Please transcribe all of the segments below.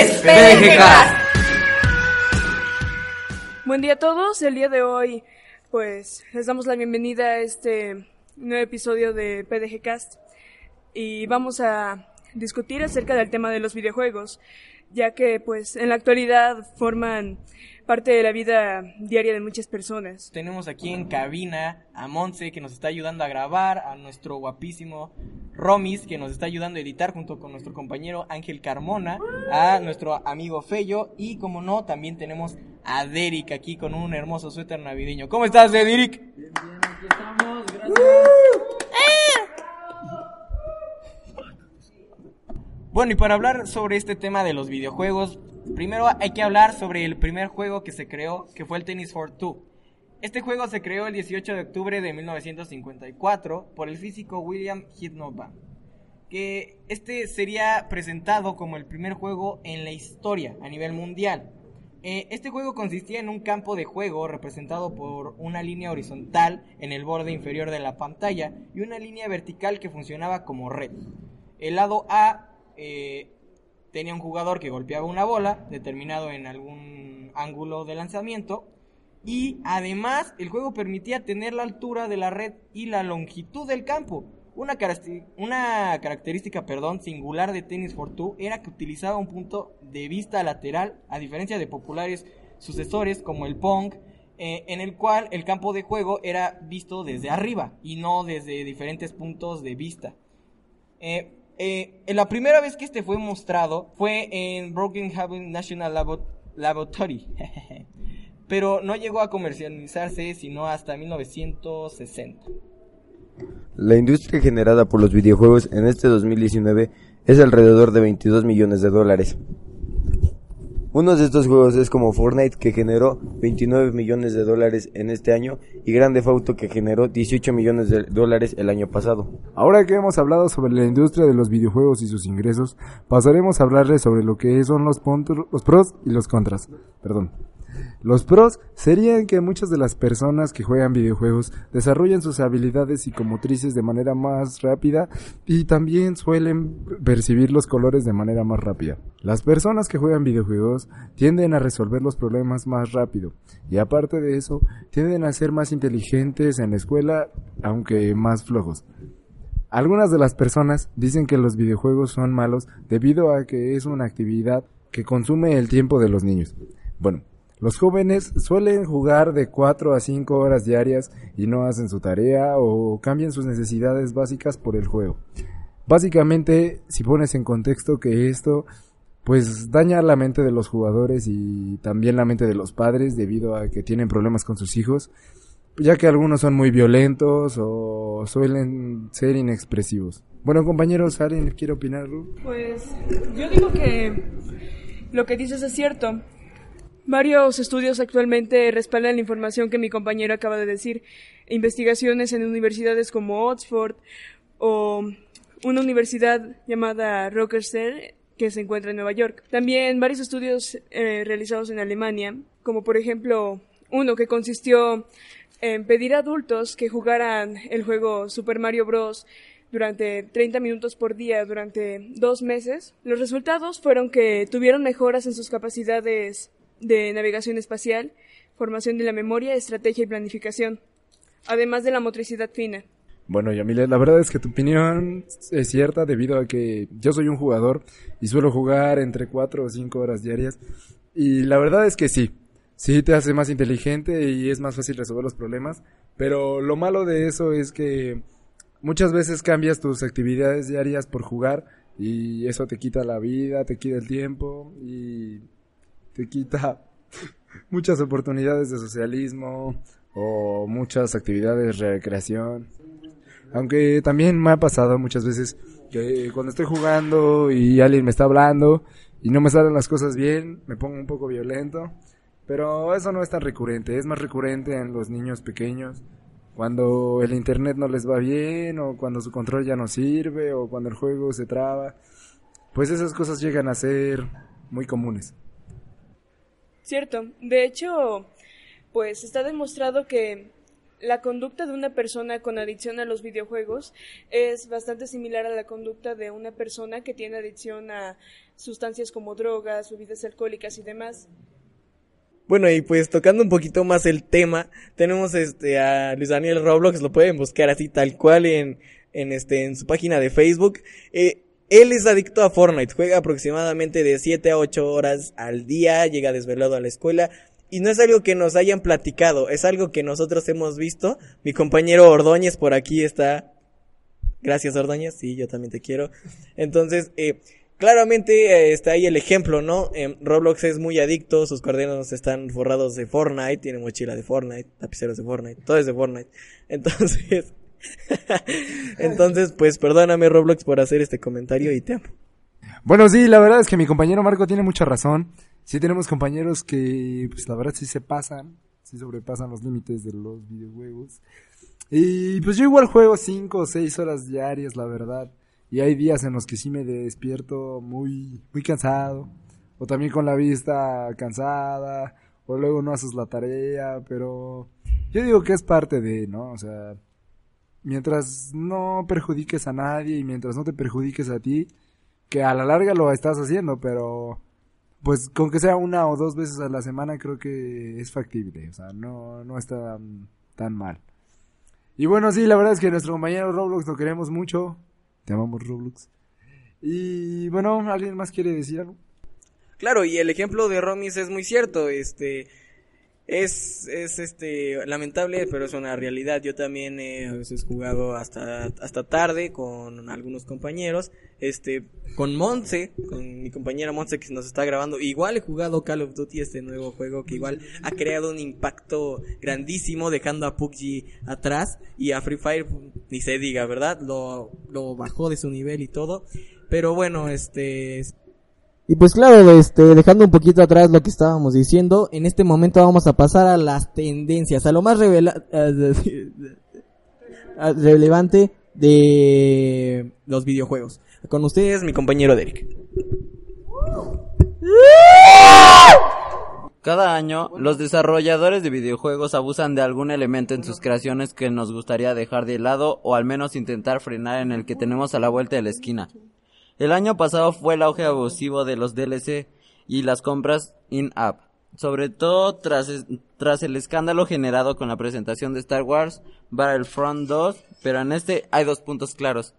es PDGcast. Buen día a todos. El día de hoy, pues, les damos la bienvenida a este nuevo episodio de PDGcast y vamos a discutir acerca del tema de los videojuegos, ya que, pues, en la actualidad forman parte de la vida diaria de muchas personas. Tenemos aquí en cabina a Monse que nos está ayudando a grabar, a nuestro guapísimo Romis que nos está ayudando a editar junto con nuestro compañero Ángel Carmona, a nuestro amigo Fello y como no, también tenemos a Derek aquí con un hermoso suéter navideño. ¿Cómo estás, Derek? Bien, bien, aquí estamos, gracias. Bueno, y para hablar sobre este tema de los videojuegos, Primero hay que hablar sobre el primer juego que se creó, que fue el Tennis for Two. Este juego se creó el 18 de octubre de 1954 por el físico William Hitnoba, que este sería presentado como el primer juego en la historia a nivel mundial. Eh, este juego consistía en un campo de juego representado por una línea horizontal en el borde inferior de la pantalla y una línea vertical que funcionaba como red. El lado A eh, tenía un jugador que golpeaba una bola determinado en algún ángulo de lanzamiento y además el juego permitía tener la altura de la red y la longitud del campo. Una, característica perdón, singular de Tennis for Two era que utilizaba un punto de vista lateral, a diferencia de populares sucesores como el Pong, eh, en el cual el campo de juego era visto desde arriba y no desde diferentes puntos de vista. Eh, eh, la primera vez que este fue mostrado fue en Broken Haven National Laboratory, pero no llegó a comercializarse sino hasta 1960. La industria generada por los videojuegos en este 2019 es alrededor de 22 millones de dólares. Uno de estos juegos es como Fortnite que generó 29 millones de dólares en este año y Grande Auto que generó 18 millones de dólares el año pasado. Ahora que hemos hablado sobre la industria de los videojuegos y sus ingresos, pasaremos a hablarles sobre lo que son los, los pros y los contras. Perdón. Los pros serían que muchas de las personas que juegan videojuegos desarrollan sus habilidades psicomotrices de manera más rápida y también suelen percibir los colores de manera más rápida. Las personas que juegan videojuegos tienden a resolver los problemas más rápido y aparte de eso tienden a ser más inteligentes en la escuela aunque más flojos. Algunas de las personas dicen que los videojuegos son malos debido a que es una actividad que consume el tiempo de los niños. Bueno, los jóvenes suelen jugar de 4 a 5 horas diarias y no hacen su tarea o cambian sus necesidades básicas por el juego. Básicamente, si pones en contexto que esto pues daña la mente de los jugadores y también la mente de los padres debido a que tienen problemas con sus hijos, ya que algunos son muy violentos o suelen ser inexpresivos. Bueno, compañeros, ¿alguien quiere opinar? Pues yo digo que lo que dices es cierto. Varios estudios actualmente respaldan la información que mi compañero acaba de decir. Investigaciones en universidades como Oxford o una universidad llamada Rockefeller que se encuentra en Nueva York. También varios estudios eh, realizados en Alemania, como por ejemplo uno que consistió en pedir a adultos que jugaran el juego Super Mario Bros. durante 30 minutos por día durante dos meses. Los resultados fueron que tuvieron mejoras en sus capacidades de navegación espacial, formación de la memoria, estrategia y planificación, además de la motricidad fina. Bueno, Yamile, la verdad es que tu opinión es cierta debido a que yo soy un jugador y suelo jugar entre 4 o 5 horas diarias. Y la verdad es que sí, sí te hace más inteligente y es más fácil resolver los problemas. Pero lo malo de eso es que muchas veces cambias tus actividades diarias por jugar y eso te quita la vida, te quita el tiempo y te quita muchas oportunidades de socialismo o muchas actividades de recreación. Aunque también me ha pasado muchas veces que cuando estoy jugando y alguien me está hablando y no me salen las cosas bien, me pongo un poco violento. Pero eso no es tan recurrente, es más recurrente en los niños pequeños. Cuando el internet no les va bien, o cuando su control ya no sirve, o cuando el juego se traba. Pues esas cosas llegan a ser muy comunes. Cierto. De hecho, pues está demostrado que la conducta de una persona con adicción a los videojuegos es bastante similar a la conducta de una persona que tiene adicción a sustancias como drogas, bebidas alcohólicas y demás. Bueno, y pues tocando un poquito más el tema, tenemos este a Luis Daniel Roblox, lo pueden buscar así tal cual en, en este en su página de Facebook. Eh, él es adicto a Fortnite, juega aproximadamente de 7 a 8 horas al día, llega desvelado a la escuela y no es algo que nos hayan platicado, es algo que nosotros hemos visto. Mi compañero Ordóñez por aquí está. Gracias Ordóñez, sí, yo también te quiero. Entonces, eh, claramente eh, está ahí el ejemplo, ¿no? Eh, Roblox es muy adicto, sus cuadernos están forrados de Fortnite, tiene mochila de Fortnite, lapiceros de Fortnite, todo es de Fortnite. Entonces, entonces, pues perdóname Roblox por hacer este comentario y te amo. Bueno, sí, la verdad es que mi compañero Marco tiene mucha razón. Sí tenemos compañeros que, pues la verdad sí se pasan, sí sobrepasan los límites de los videojuegos. Y pues yo igual juego 5 o 6 horas diarias, la verdad. Y hay días en los que sí me despierto muy, muy cansado. O también con la vista cansada. O luego no haces la tarea. Pero yo digo que es parte de, ¿no? O sea, mientras no perjudiques a nadie y mientras no te perjudiques a ti, que a la larga lo estás haciendo, pero pues con que sea una o dos veces a la semana creo que es factible, o sea, no, no está tan mal. Y bueno, sí, la verdad es que nuestro compañero Roblox lo queremos mucho. Te amamos Roblox. Y bueno, ¿alguien más quiere decir algo? Claro, y el ejemplo de Romis es muy cierto, este es, es este lamentable, pero es una realidad. Yo también he a veces jugado hasta, hasta tarde con algunos compañeros. Este, con Monse, con mi compañera Monse que nos está grabando. Igual he jugado Call of Duty, este nuevo juego que igual ha creado un impacto grandísimo, dejando a PUBG atrás y a Free Fire, ni se diga, ¿verdad? Lo, lo bajó de su nivel y todo. Pero bueno, este, y pues claro, este, dejando un poquito atrás lo que estábamos diciendo, en este momento vamos a pasar a las tendencias, a lo más relevante de los videojuegos. Con ustedes, mi compañero Derek. Cada año, los desarrolladores de videojuegos abusan de algún elemento en sus creaciones que nos gustaría dejar de lado o al menos intentar frenar en el que tenemos a la vuelta de la esquina. El año pasado fue el auge abusivo de los DLC y las compras in-app, sobre todo tras, tras el escándalo generado con la presentación de Star Wars Battlefront 2, pero en este hay dos puntos claros.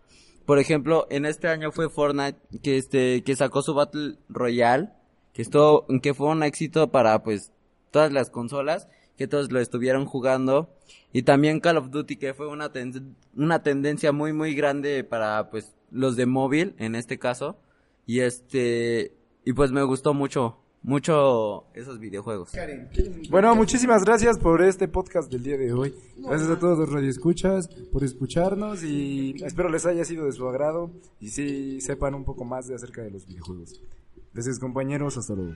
Por ejemplo, en este año fue Fortnite que este que sacó su Battle Royale, que estuvo que fue un éxito para pues todas las consolas, que todos lo estuvieron jugando y también Call of Duty que fue una una tendencia muy muy grande para pues los de móvil en este caso y este y pues me gustó mucho mucho esos videojuegos. Bueno, muchísimas gracias por este podcast del día de hoy. Gracias a todos los radioescuchas por escucharnos y espero les haya sido de su agrado y sí sepan un poco más de acerca de los videojuegos. Gracias compañeros, hasta luego.